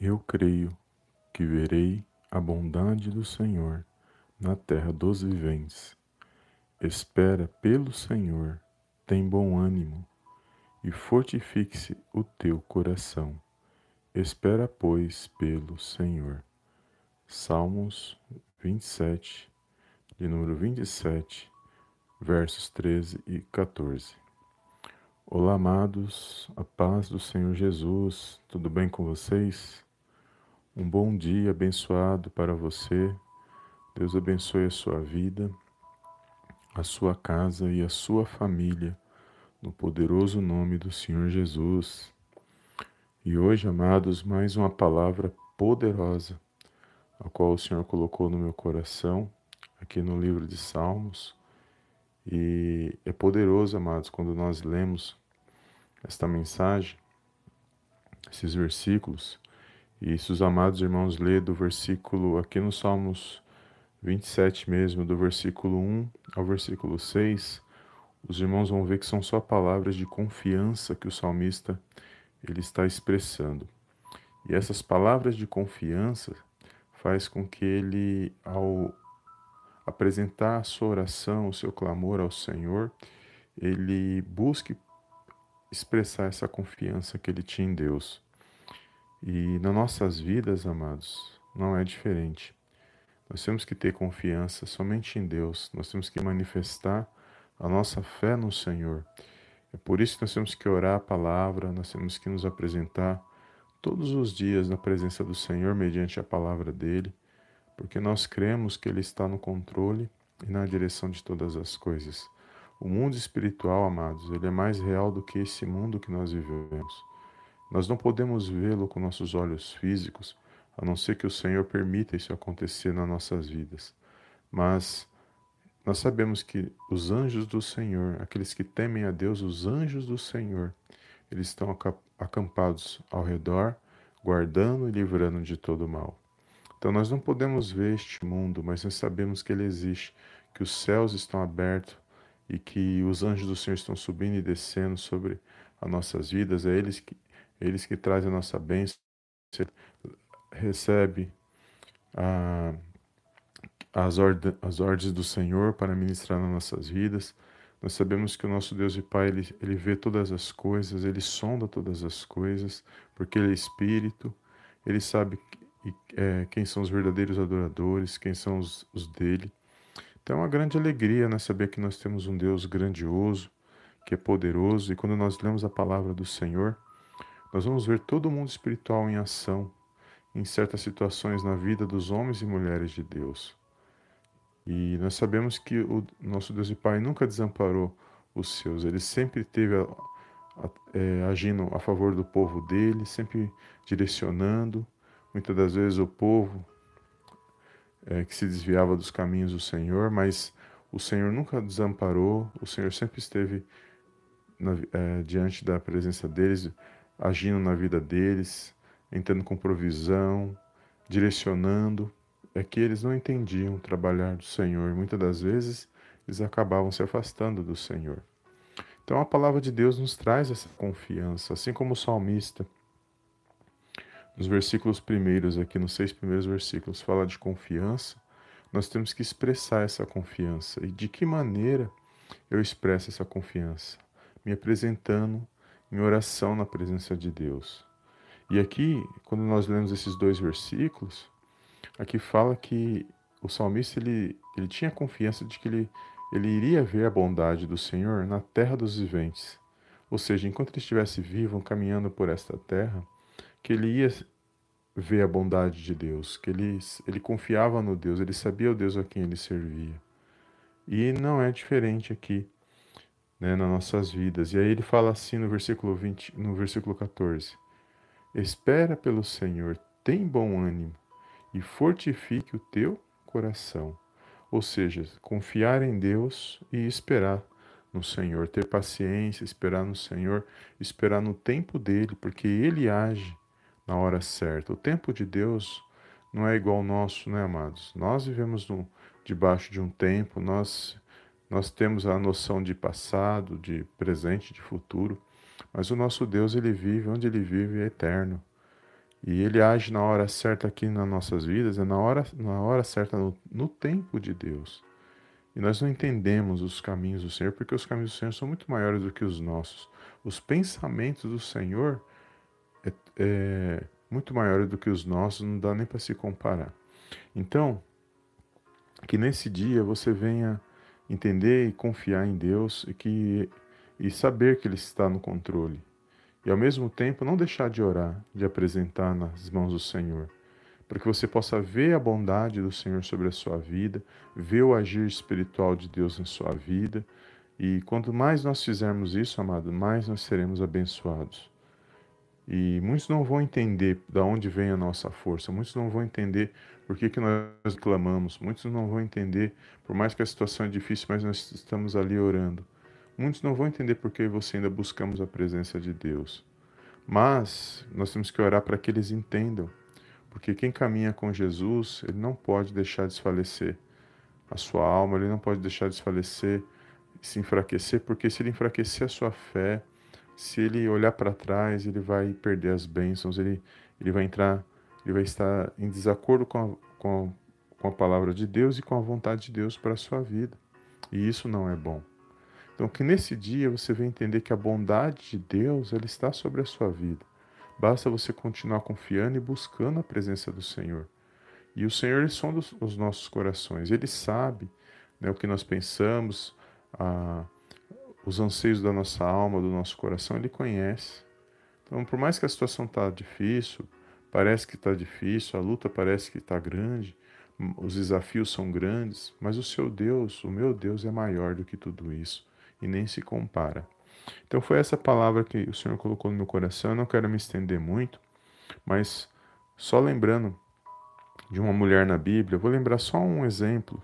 Eu creio que verei a bondade do Senhor na terra dos viventes. Espera pelo Senhor, tem bom ânimo, e fortifique-se o teu coração. Espera, pois, pelo Senhor. Salmos 27, de número 27, versos 13 e 14. Olá, amados, a paz do Senhor Jesus, tudo bem com vocês? Um bom dia abençoado para você. Deus abençoe a sua vida, a sua casa e a sua família, no poderoso nome do Senhor Jesus. E hoje, amados, mais uma palavra poderosa, a qual o Senhor colocou no meu coração, aqui no livro de Salmos. E é poderoso, amados, quando nós lemos esta mensagem, esses versículos e se os amados irmãos lê do versículo, aqui no Salmos 27 mesmo, do versículo 1 ao versículo 6, os irmãos vão ver que são só palavras de confiança que o salmista ele está expressando. E essas palavras de confiança faz com que ele, ao apresentar a sua oração, o seu clamor ao Senhor, ele busque expressar essa confiança que ele tinha em Deus. E nas nossas vidas, amados, não é diferente. Nós temos que ter confiança somente em Deus, nós temos que manifestar a nossa fé no Senhor. É por isso que nós temos que orar a palavra, nós temos que nos apresentar todos os dias na presença do Senhor mediante a palavra dele, porque nós cremos que ele está no controle e na direção de todas as coisas. O mundo espiritual, amados, ele é mais real do que esse mundo que nós vivemos. Nós não podemos vê-lo com nossos olhos físicos, a não ser que o Senhor permita isso acontecer nas nossas vidas. Mas nós sabemos que os anjos do Senhor, aqueles que temem a Deus, os anjos do Senhor, eles estão acampados ao redor, guardando e livrando de todo mal. Então nós não podemos ver este mundo, mas nós sabemos que ele existe, que os céus estão abertos e que os anjos do Senhor estão subindo e descendo sobre as nossas vidas. É eles que eles que trazem a nossa bênção, recebe a, as, ord as ordens do Senhor para ministrar nas nossas vidas. Nós sabemos que o nosso Deus e Pai, ele, ele vê todas as coisas, ele sonda todas as coisas, porque ele é Espírito, ele sabe é, quem são os verdadeiros adoradores, quem são os, os dele. Então é uma grande alegria né, saber que nós temos um Deus grandioso, que é poderoso, e quando nós lemos a palavra do Senhor, nós vamos ver todo o mundo espiritual em ação em certas situações na vida dos homens e mulheres de Deus. E nós sabemos que o nosso Deus e Pai nunca desamparou os seus, ele sempre esteve é, agindo a favor do povo dele, sempre direcionando. Muitas das vezes o povo é, que se desviava dos caminhos do Senhor, mas o Senhor nunca desamparou, o Senhor sempre esteve na, é, diante da presença deles, agindo na vida deles, entrando com provisão, direcionando. É que eles não entendiam trabalhar do Senhor. Muitas das vezes eles acabavam se afastando do Senhor. Então a palavra de Deus nos traz essa confiança, assim como o salmista, nos versículos primeiros, aqui nos seis primeiros versículos, fala de confiança. Nós temos que expressar essa confiança. E de que maneira eu expresso essa confiança? Me apresentando em oração na presença de Deus. E aqui, quando nós lemos esses dois versículos, aqui fala que o salmista ele, ele tinha confiança de que ele, ele iria ver a bondade do Senhor na terra dos viventes. Ou seja, enquanto ele estivesse vivo, caminhando por esta terra, que ele ia ver a bondade de Deus, que ele, ele confiava no Deus, ele sabia o Deus a quem ele servia. E não é diferente aqui né, nas nossas vidas. E aí ele fala assim no versículo 20, no versículo 14: Espera pelo Senhor, tem bom ânimo e fortifique o teu coração. Ou seja, confiar em Deus e esperar no Senhor, ter paciência, esperar no Senhor, esperar no tempo dele, porque ele age na hora certa. O tempo de Deus não é igual ao nosso, né, amados? Nós vivemos no, debaixo de um tempo, nós nós temos a noção de passado, de presente, de futuro, mas o nosso Deus, ele vive, onde ele vive é eterno. E ele age na hora certa aqui nas nossas vidas, é na hora, na hora certa, no, no tempo de Deus. E nós não entendemos os caminhos do Senhor, porque os caminhos do Senhor são muito maiores do que os nossos. Os pensamentos do Senhor é, é muito maiores do que os nossos, não dá nem para se comparar. Então, que nesse dia você venha entender e confiar em Deus e que e saber que ele está no controle. E ao mesmo tempo não deixar de orar, de apresentar nas mãos do Senhor, para que você possa ver a bondade do Senhor sobre a sua vida, ver o agir espiritual de Deus em sua vida. E quanto mais nós fizermos isso, amado, mais nós seremos abençoados. E muitos não vão entender de onde vem a nossa força, muitos não vão entender por que, que nós clamamos, muitos não vão entender, por mais que a situação é difícil, mas nós estamos ali orando. Muitos não vão entender por que você ainda buscamos a presença de Deus. Mas nós temos que orar para que eles entendam, porque quem caminha com Jesus, ele não pode deixar desfalecer a sua alma, ele não pode deixar desfalecer, se enfraquecer, porque se ele enfraquecer a sua fé, se ele olhar para trás, ele vai perder as bênçãos, ele, ele vai entrar, ele vai estar em desacordo com a, com, a, com a palavra de Deus e com a vontade de Deus para a sua vida. E isso não é bom. Então, que nesse dia você venha entender que a bondade de Deus ela está sobre a sua vida. Basta você continuar confiando e buscando a presença do Senhor. E o Senhor ele sonda os nossos corações. Ele sabe né, o que nós pensamos, a, os anseios da nossa alma, do nosso coração. Ele conhece. Então, por mais que a situação está difícil, parece que está difícil, a luta parece que está grande, os desafios são grandes, mas o seu Deus, o meu Deus, é maior do que tudo isso e nem se compara. Então foi essa palavra que o Senhor colocou no meu coração. Eu não quero me estender muito, mas só lembrando de uma mulher na Bíblia, eu vou lembrar só um exemplo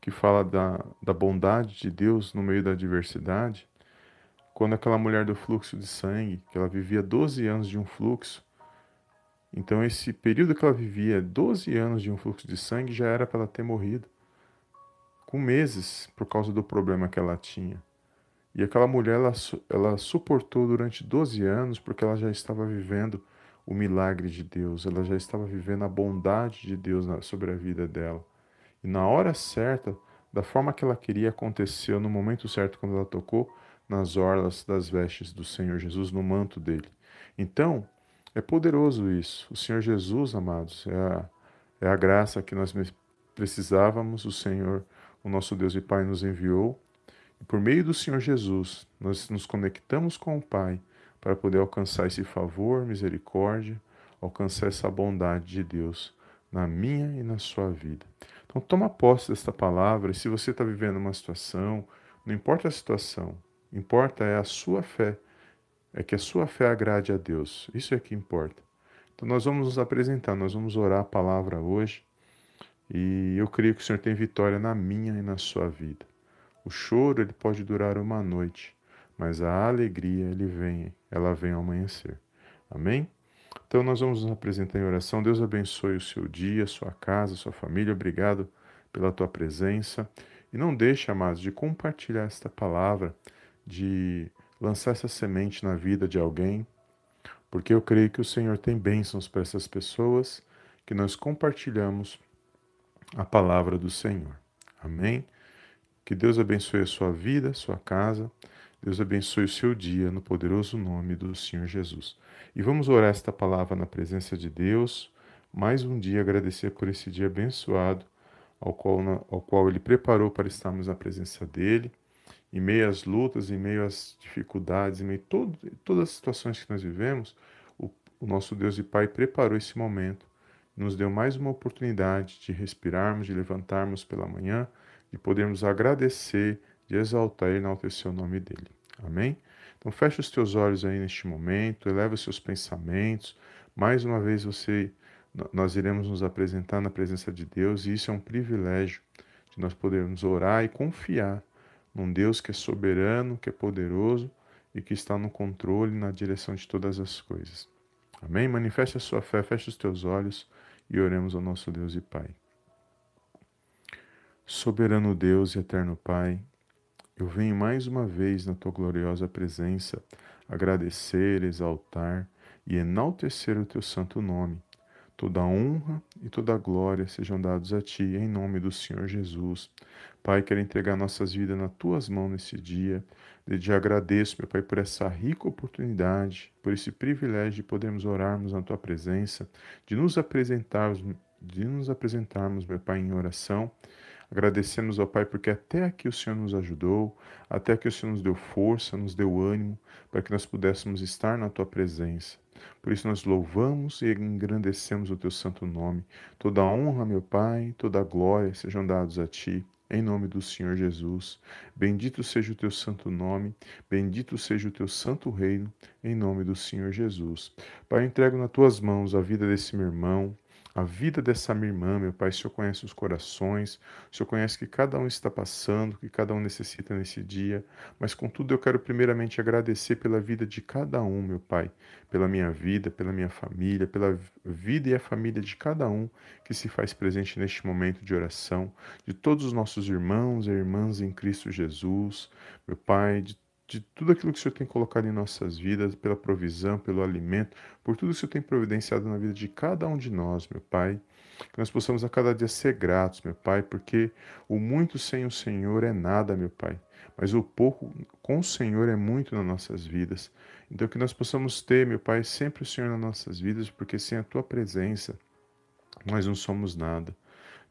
que fala da, da bondade de Deus no meio da adversidade. Quando aquela mulher do fluxo de sangue, que ela vivia 12 anos de um fluxo, então esse período que ela vivia, 12 anos de um fluxo de sangue, já era para ela ter morrido. Com meses, por causa do problema que ela tinha. E aquela mulher, ela, ela suportou durante 12 anos porque ela já estava vivendo o milagre de Deus, ela já estava vivendo a bondade de Deus sobre a vida dela. E na hora certa, da forma que ela queria, aconteceu no momento certo, quando ela tocou nas orlas das vestes do Senhor Jesus, no manto dele. Então, é poderoso isso. O Senhor Jesus, amados, é a, é a graça que nós precisávamos, o Senhor, o nosso Deus e Pai, nos enviou e por meio do Senhor Jesus, nós nos conectamos com o Pai para poder alcançar esse favor, misericórdia, alcançar essa bondade de Deus na minha e na sua vida. Então, toma posse desta palavra. E se você está vivendo uma situação, não importa a situação, importa é a sua fé, é que a sua fé agrade a Deus. Isso é que importa. Então, nós vamos nos apresentar, nós vamos orar a palavra hoje. E eu creio que o Senhor tem vitória na minha e na sua vida. O choro ele pode durar uma noite, mas a alegria ele vem, ela vem ao amanhecer. Amém? Então nós vamos nos apresentar em oração. Deus abençoe o seu dia, sua casa, sua família. Obrigado pela tua presença. E não deixe, amados, de compartilhar esta palavra, de lançar essa semente na vida de alguém, porque eu creio que o Senhor tem bênçãos para essas pessoas que nós compartilhamos a palavra do Senhor. Amém? Que Deus abençoe a sua vida, a sua casa. Deus abençoe o seu dia no poderoso nome do Senhor Jesus. E vamos orar esta palavra na presença de Deus. Mais um dia agradecer por esse dia abençoado ao qual, ao qual Ele preparou para estarmos na presença dEle. Em meio às lutas, em meio às dificuldades, em meio a todo, todas as situações que nós vivemos, o, o nosso Deus e Pai preparou esse momento, nos deu mais uma oportunidade de respirarmos, de levantarmos pela manhã e podermos agradecer, de exaltar e enaltecer o nome dele. Amém? Então feche os teus olhos aí neste momento, eleva os seus pensamentos. Mais uma vez você nós iremos nos apresentar na presença de Deus e isso é um privilégio de nós podermos orar e confiar num Deus que é soberano, que é poderoso e que está no controle, na direção de todas as coisas. Amém? Manifeste a sua fé, feche os teus olhos e oremos ao nosso Deus e Pai. Soberano Deus e eterno Pai, eu venho mais uma vez na tua gloriosa presença agradecer, exaltar e enaltecer o teu santo nome. Toda honra e toda glória sejam dados a ti, em nome do Senhor Jesus. Pai, quero entregar nossas vidas nas tuas mãos nesse dia. Já agradeço, meu Pai, por essa rica oportunidade, por esse privilégio de podermos orarmos na tua presença, de nos apresentarmos, de nos apresentarmos, meu Pai, em oração. Agradecemos ao Pai porque até aqui o Senhor nos ajudou, até que o Senhor nos deu força, nos deu ânimo para que nós pudéssemos estar na tua presença. Por isso nós louvamos e engrandecemos o teu santo nome. Toda honra, meu Pai, toda glória sejam dados a ti. Em nome do Senhor Jesus. Bendito seja o teu santo nome, bendito seja o teu santo reino, em nome do Senhor Jesus. Pai, entrego nas tuas mãos a vida desse meu irmão, a vida dessa minha irmã, meu Pai. O Senhor conhece os corações, o Senhor conhece que cada um está passando, que cada um necessita nesse dia. Mas, contudo, eu quero primeiramente agradecer pela vida de cada um, meu Pai, pela minha vida, pela minha família, pela vida e a família de cada um que se faz presente neste momento de oração, de todos os nossos irmãos e irmãs em Cristo Jesus, meu Pai, de de tudo aquilo que o Senhor tem colocado em nossas vidas, pela provisão, pelo alimento, por tudo que o Senhor tem providenciado na vida de cada um de nós, meu Pai. Que nós possamos a cada dia ser gratos, meu Pai, porque o muito sem o Senhor é nada, meu Pai, mas o pouco com o Senhor é muito nas nossas vidas. Então que nós possamos ter, meu Pai, sempre o Senhor nas nossas vidas, porque sem a Tua presença nós não somos nada.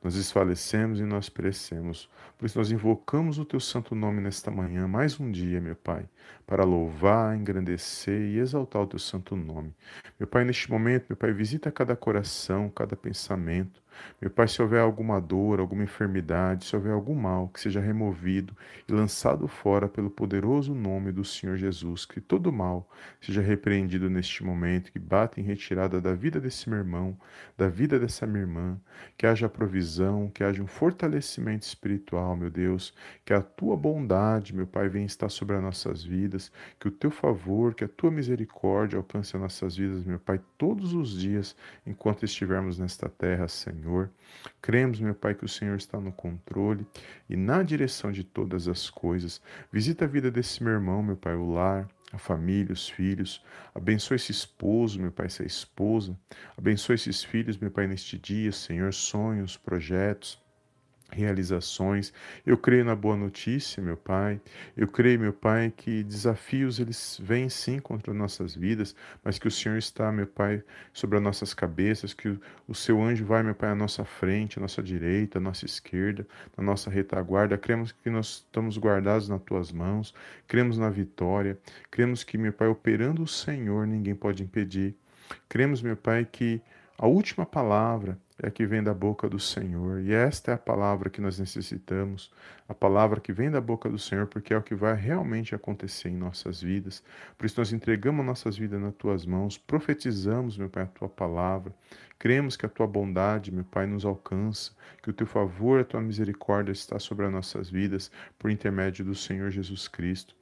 Nós desfalecemos e nós perecemos. Por isso nós invocamos o teu santo nome nesta manhã, mais um dia, meu Pai, para louvar, engrandecer e exaltar o teu santo nome. Meu Pai, neste momento, meu Pai, visita cada coração, cada pensamento. Meu Pai, se houver alguma dor, alguma enfermidade, se houver algum mal, que seja removido e lançado fora pelo poderoso nome do Senhor Jesus, que todo mal seja repreendido neste momento, que bata em retirada da vida desse meu irmão, da vida dessa minha irmã, que haja provisão, que haja um fortalecimento espiritual, meu Deus, que a tua bondade, meu Pai, venha estar sobre as nossas vidas, que o teu favor, que a tua misericórdia alcance as nossas vidas, meu Pai, todos os dias, enquanto estivermos nesta terra, Senhor. Senhor. Cremos, meu Pai, que o Senhor está no controle e na direção de todas as coisas. Visita a vida desse meu irmão, meu Pai, o lar, a família, os filhos. Abençoa esse esposo, meu Pai, essa esposa. Abençoa esses filhos, meu Pai, neste dia, Senhor, sonhos, projetos realizações. Eu creio na boa notícia, meu Pai. Eu creio, meu Pai, que desafios eles vêm sim contra nossas vidas, mas que o Senhor está, meu Pai, sobre as nossas cabeças, que o, seu anjo vai, meu Pai, à nossa frente, à nossa direita, à nossa esquerda, na nossa retaguarda. Cremos que nós estamos guardados nas tuas mãos. Cremos na vitória. Cremos que, meu Pai, operando o Senhor, ninguém pode impedir. Cremos, meu Pai, que a última palavra é que vem da boca do Senhor. E esta é a palavra que nós necessitamos, a palavra que vem da boca do Senhor, porque é o que vai realmente acontecer em nossas vidas. Por isso nós entregamos nossas vidas nas tuas mãos, profetizamos, meu Pai, a tua palavra. Cremos que a tua bondade, meu Pai, nos alcança, que o teu favor, a tua misericórdia está sobre as nossas vidas por intermédio do Senhor Jesus Cristo.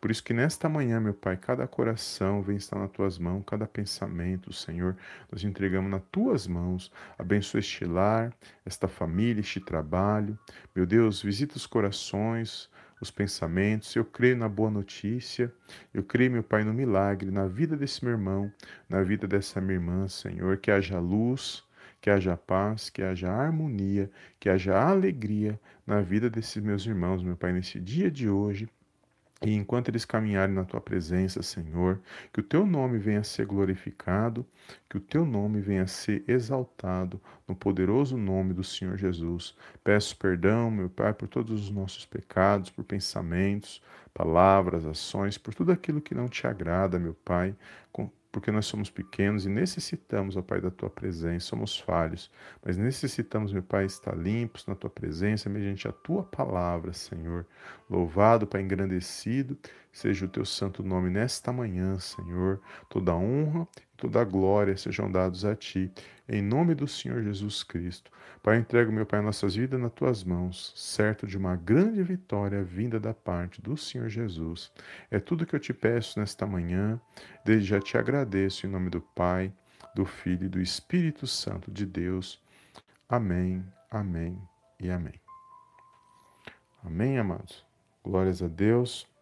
Por isso que nesta manhã, meu Pai, cada coração vem estar nas tuas mãos, cada pensamento, Senhor, nós entregamos nas tuas mãos. Abençoa este lar, esta família, este trabalho. Meu Deus, visita os corações, os pensamentos. Eu creio na boa notícia. Eu creio, meu Pai, no milagre, na vida desse meu irmão, na vida dessa minha irmã, Senhor, que haja luz, que haja paz, que haja harmonia, que haja alegria na vida desses meus irmãos, meu Pai, nesse dia de hoje. E enquanto eles caminharem na tua presença, Senhor, que o teu nome venha a ser glorificado, que o teu nome venha a ser exaltado no poderoso nome do Senhor Jesus. Peço perdão, meu Pai, por todos os nossos pecados, por pensamentos, palavras, ações, por tudo aquilo que não te agrada, meu Pai, porque nós somos pequenos e necessitamos, ó Pai, da tua presença, somos falhos, mas necessitamos, meu Pai, estar limpos na tua presença, mediante a tua palavra, Senhor. Louvado, Pai, engrandecido, seja o teu santo nome nesta manhã, Senhor. Toda honra toda a glória sejam dados a ti, em nome do Senhor Jesus Cristo. Pai, entrego, meu Pai, nossas vidas nas tuas mãos, certo de uma grande vitória vinda da parte do Senhor Jesus. É tudo que eu te peço nesta manhã, desde já te agradeço em nome do Pai, do Filho e do Espírito Santo de Deus. Amém, amém e amém. Amém, amados. Glórias a Deus.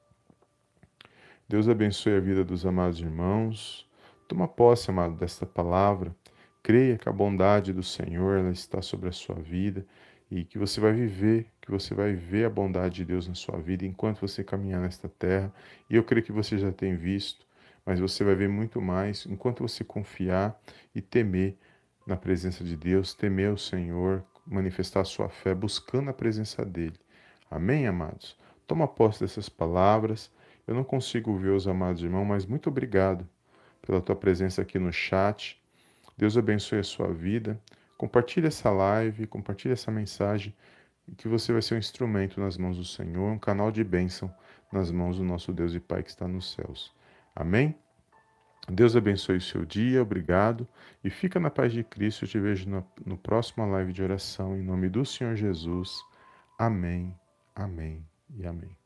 Deus abençoe a vida dos amados irmãos Toma posse, amado, desta palavra. Creia que a bondade do Senhor ela está sobre a sua vida e que você vai viver, que você vai ver a bondade de Deus na sua vida enquanto você caminhar nesta terra. E eu creio que você já tem visto, mas você vai ver muito mais enquanto você confiar e temer na presença de Deus, temer o Senhor, manifestar a sua fé buscando a presença dele. Amém, amados? Toma posse dessas palavras. Eu não consigo ver os amados irmãos, mas muito obrigado pela tua presença aqui no chat. Deus abençoe a sua vida. Compartilhe essa live, compartilhe essa mensagem que você vai ser um instrumento nas mãos do Senhor, um canal de bênção nas mãos do nosso Deus e Pai que está nos céus. Amém? Deus abençoe o seu dia, obrigado e fica na paz de Cristo. Eu te vejo no, no próximo live de oração em nome do Senhor Jesus. Amém, amém e amém.